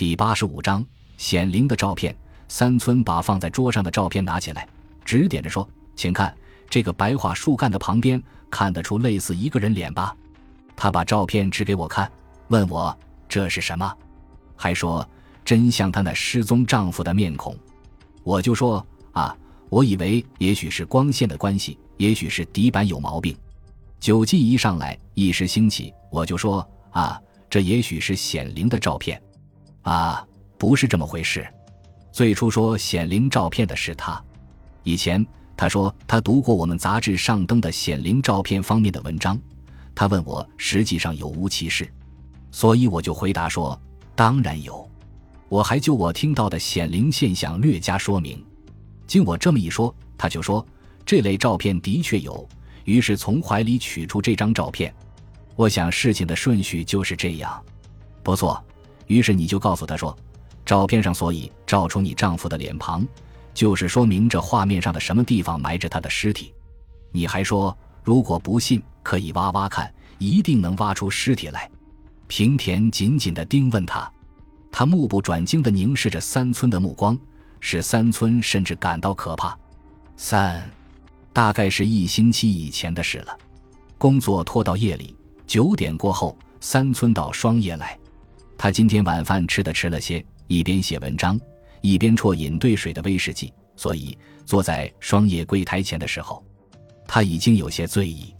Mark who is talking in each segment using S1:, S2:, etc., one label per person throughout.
S1: 第八十五章显灵的照片。三村把放在桌上的照片拿起来，指点着说：“请看这个白桦树干的旁边，看得出类似一个人脸吧？”他把照片指给我看，问我这是什么，还说真像她那失踪丈夫的面孔。我就说：“啊，我以为也许是光线的关系，也许是底板有毛病。”酒劲一上来，一时兴起，我就说：“啊，这也许是显灵的照片。”啊，不是这么回事。最初说显灵照片的是他。以前他说他读过我们杂志上登的显灵照片方面的文章。他问我实际上有无其事，所以我就回答说当然有。我还就我听到的显灵现象略加说明。经我这么一说，他就说这类照片的确有。于是从怀里取出这张照片。我想事情的顺序就是这样。不错。于是你就告诉他说。照片上所以照出你丈夫的脸庞，就是说明这画面上的什么地方埋着他的尸体。你还说，如果不信，可以挖挖看，一定能挖出尸体来。平田紧紧地盯问他，他目不转睛地凝视着三村的目光，使三村甚至感到可怕。三，大概是一星期以前的事了。工作拖到夜里九点过后，三村到双叶来。他今天晚饭吃的迟了些。一边写文章，一边啜饮兑水的威士忌，所以坐在双叶柜台前的时候，他已经有些醉意。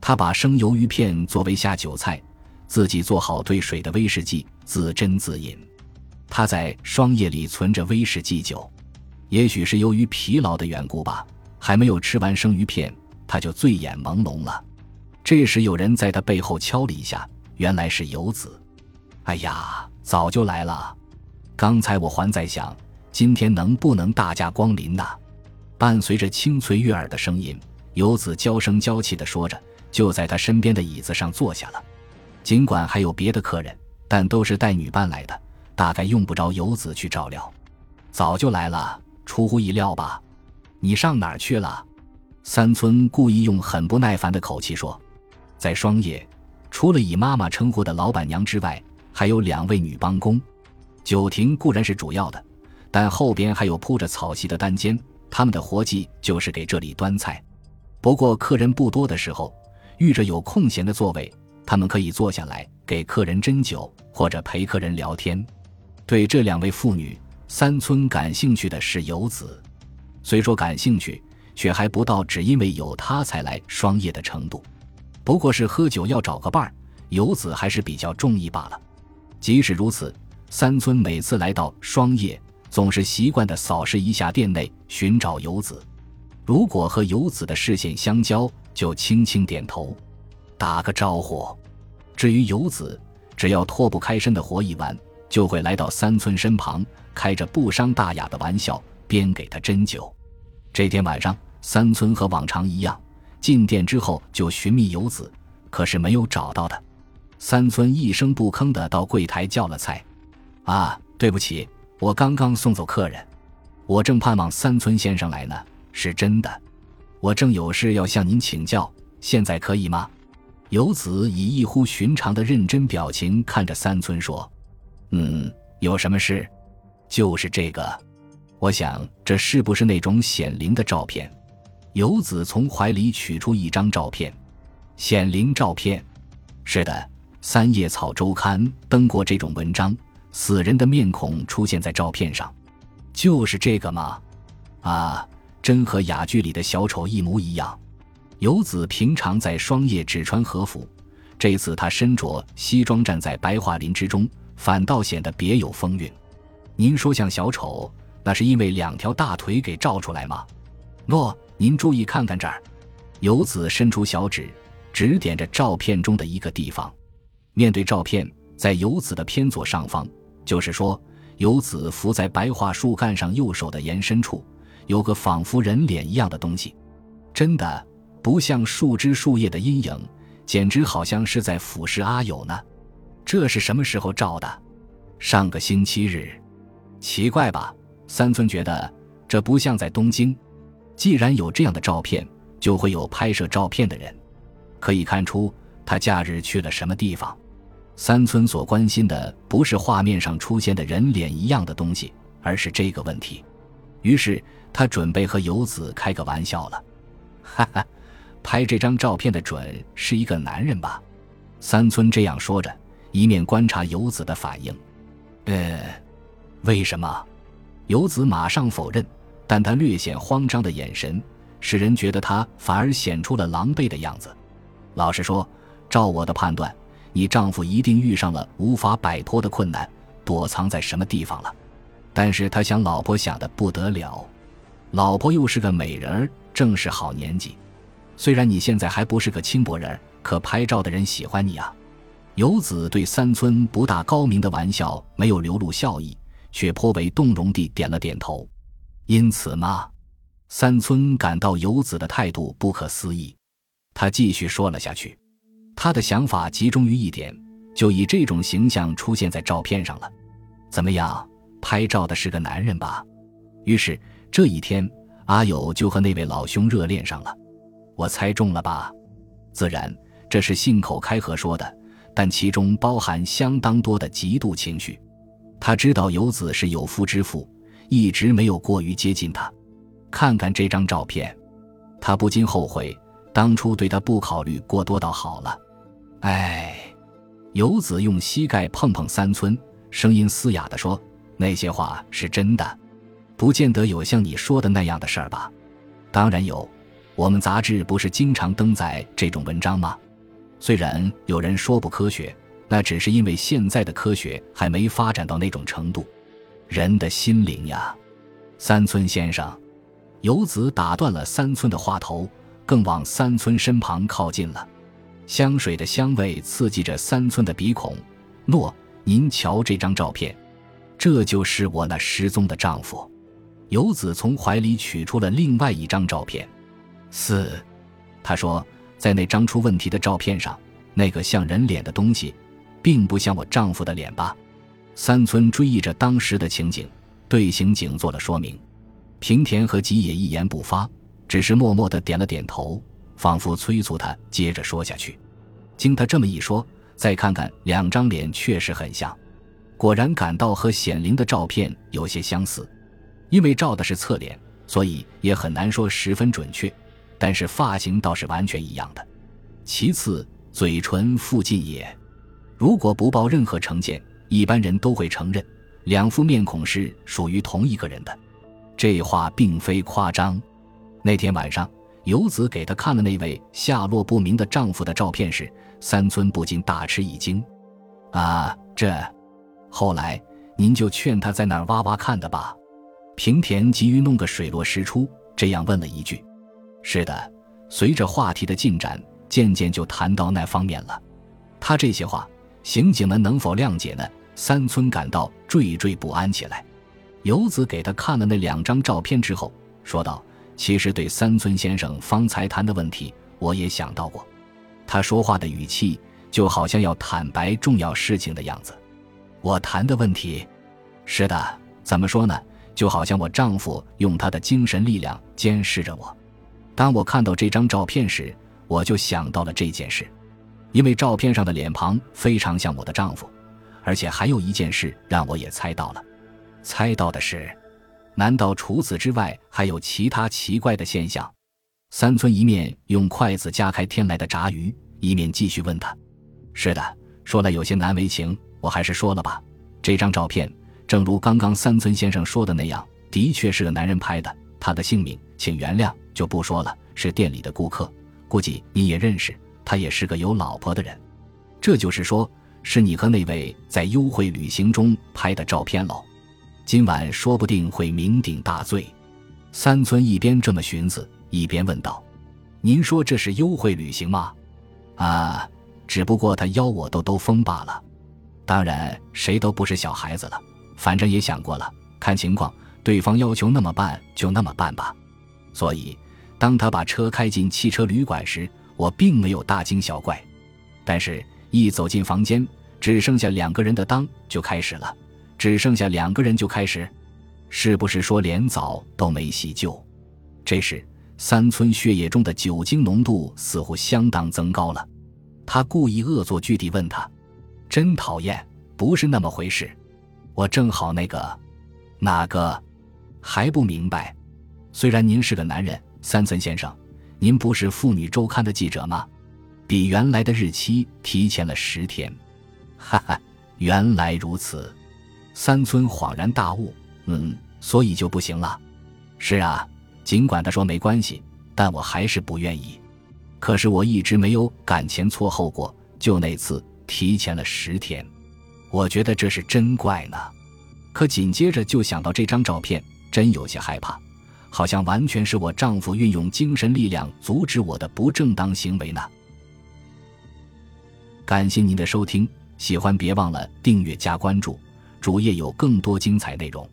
S1: 他把生鱿鱼片作为下酒菜，自己做好兑水的威士忌，自斟自饮。他在双叶里存着威士忌酒，也许是由于疲劳的缘故吧，还没有吃完生鱼片，他就醉眼朦胧了。这时有人在他背后敲了一下，原来是游子。哎呀，早就来了。刚才我还在想，今天能不能大驾光临呢？伴随着清脆悦耳的声音，游子娇声娇气地说着，就在他身边的椅子上坐下了。尽管还有别的客人，但都是带女伴来的，大概用不着游子去照料。早就来了，出乎意料吧？你上哪儿去了？三村故意用很不耐烦的口气说：“在双叶，除了以妈妈称呼的老板娘之外，还有两位女帮工。”酒亭固然是主要的，但后边还有铺着草席的单间，他们的活计就是给这里端菜。不过客人不多的时候，遇着有空闲的座位，他们可以坐下来给客人斟酒或者陪客人聊天。对这两位妇女，三村感兴趣的是游子，虽说感兴趣，却还不到只因为有他才来双叶的程度。不过是喝酒要找个伴儿，游子还是比较中意罢了。即使如此。三村每次来到双叶，总是习惯地扫视一下店内，寻找游子。如果和游子的视线相交，就轻轻点头，打个招呼。至于游子，只要脱不开身的活一完，就会来到三村身旁，开着不伤大雅的玩笑，边给他斟酒。这天晚上，三村和往常一样，进店之后就寻觅游子，可是没有找到的。三村一声不吭地到柜台叫了菜。啊，对不起，我刚刚送走客人，我正盼望三村先生来呢。是真的，我正有事要向您请教，现在可以吗？游子以异乎寻常的认真表情看着三村说：“嗯，有什么事？就是这个，我想这是不是那种显灵的照片？”游子从怀里取出一张照片，显灵照片，是的，《三叶草周刊》登过这种文章。死人的面孔出现在照片上，就是这个吗？啊，真和哑剧里的小丑一模一样。游子平常在双叶只穿和服，这次他身着西装站在白桦林之中，反倒显得别有风韵。您说像小丑，那是因为两条大腿给照出来吗？诺，您注意看看这儿。游子伸出小指，指点着照片中的一个地方。面对照片，在游子的偏左上方。就是说，游子伏在白桦树干上，右手的延伸处有个仿佛人脸一样的东西，真的不像树枝树叶的阴影，简直好像是在俯视阿友呢。这是什么时候照的？上个星期日。奇怪吧？三村觉得这不像在东京。既然有这样的照片，就会有拍摄照片的人，可以看出他假日去了什么地方。三村所关心的不是画面上出现的人脸一样的东西，而是这个问题。于是他准备和游子开个玩笑了，哈哈，拍这张照片的准是一个男人吧？三村这样说着，一面观察游子的反应。呃，为什么？游子马上否认，但他略显慌张的眼神，使人觉得他反而显出了狼狈的样子。老实说，照我的判断，你丈夫一定遇上了无法摆脱的困难，躲藏在什么地方了。但是他想老婆想的不得了，老婆又是个美人儿，正是好年纪。虽然你现在还不是个轻薄人，可拍照的人喜欢你啊。游子对三村不大高明的玩笑没有流露笑意，却颇为动容地点了点头。因此嘛，三村感到游子的态度不可思议。他继续说了下去，他的想法集中于一点，就以这种形象出现在照片上了。怎么样？拍照的是个男人吧？于是这一天，阿友就和那位老兄热恋上了。我猜中了吧？自然，这是信口开河说的，但其中包含相当多的嫉妒情绪。他知道游子是有夫之妇，一直没有过于接近他。看看这张照片，他不禁后悔当初对他不考虑过多，倒好了。哎，游子用膝盖碰碰三村，声音嘶哑地说。那些话是真的，不见得有像你说的那样的事儿吧？当然有，我们杂志不是经常登载这种文章吗？虽然有人说不科学，那只是因为现在的科学还没发展到那种程度。人的心灵呀，三村先生，游子打断了三村的话头，更往三村身旁靠近了。香水的香味刺激着三村的鼻孔。诺，您瞧这张照片。这就是我那失踪的丈夫。游子从怀里取出了另外一张照片。四，他说，在那张出问题的照片上，那个像人脸的东西，并不像我丈夫的脸吧？三村追忆着当时的情景，对刑警做了说明。平田和吉野一言不发，只是默默的点了点头，仿佛催促他接着说下去。经他这么一说，再看看两张脸，确实很像。果然感到和显灵的照片有些相似，因为照的是侧脸，所以也很难说十分准确。但是发型倒是完全一样的。其次，嘴唇附近也，如果不抱任何成见，一般人都会承认两副面孔是属于同一个人的。这话并非夸张。那天晚上，游子给他看了那位下落不明的丈夫的照片时，三村不禁大吃一惊：“啊，这……”后来，您就劝他在那儿挖挖看的吧。平田急于弄个水落石出，这样问了一句：“是的。”随着话题的进展，渐渐就谈到那方面了。他这些话，刑警们能否谅解呢？三村感到惴惴不安起来。游子给他看了那两张照片之后，说道：“其实对三村先生方才谈的问题，我也想到过。他说话的语气，就好像要坦白重要事情的样子。”我谈的问题，是的，怎么说呢？就好像我丈夫用他的精神力量监视着我。当我看到这张照片时，我就想到了这件事，因为照片上的脸庞非常像我的丈夫，而且还有一件事让我也猜到了。猜到的是，难道除此之外还有其他奇怪的现象？三村一面用筷子夹开天来的炸鱼，一面继续问他：“是的，说来有些难为情。”我还是说了吧，这张照片，正如刚刚三村先生说的那样，的确是个男人拍的。他的姓名，请原谅，就不说了。是店里的顾客，估计你也认识。他也是个有老婆的人。这就是说，是你和那位在幽会旅行中拍的照片喽。今晚说不定会酩酊大醉。三村一边这么寻思，一边问道：“您说这是幽会旅行吗？”啊，只不过他邀我兜兜风罢了。当然，谁都不是小孩子了。反正也想过了，看情况，对方要求那么办，就那么办吧。所以，当他把车开进汽车旅馆时，我并没有大惊小怪。但是，一走进房间，只剩下两个人的当就开始了。只剩下两个人就开始，是不是说连澡都没洗就？这时，三村血液中的酒精浓度似乎相当增高了。他故意恶作剧地问他。真讨厌，不是那么回事。我正好那个，哪个还不明白？虽然您是个男人，三村先生，您不是《妇女周刊》的记者吗？比原来的日期提前了十天。哈哈，原来如此。三村恍然大悟，嗯，所以就不行了。是啊，尽管他说没关系，但我还是不愿意。可是我一直没有赶前错后过，就那次提前了十天，我觉得这是真怪呢。可紧接着就想到这张照片，真有些害怕，好像完全是我丈夫运用精神力量阻止我的不正当行为呢。感谢您的收听，喜欢别忘了订阅加关注。主页有更多精彩内容。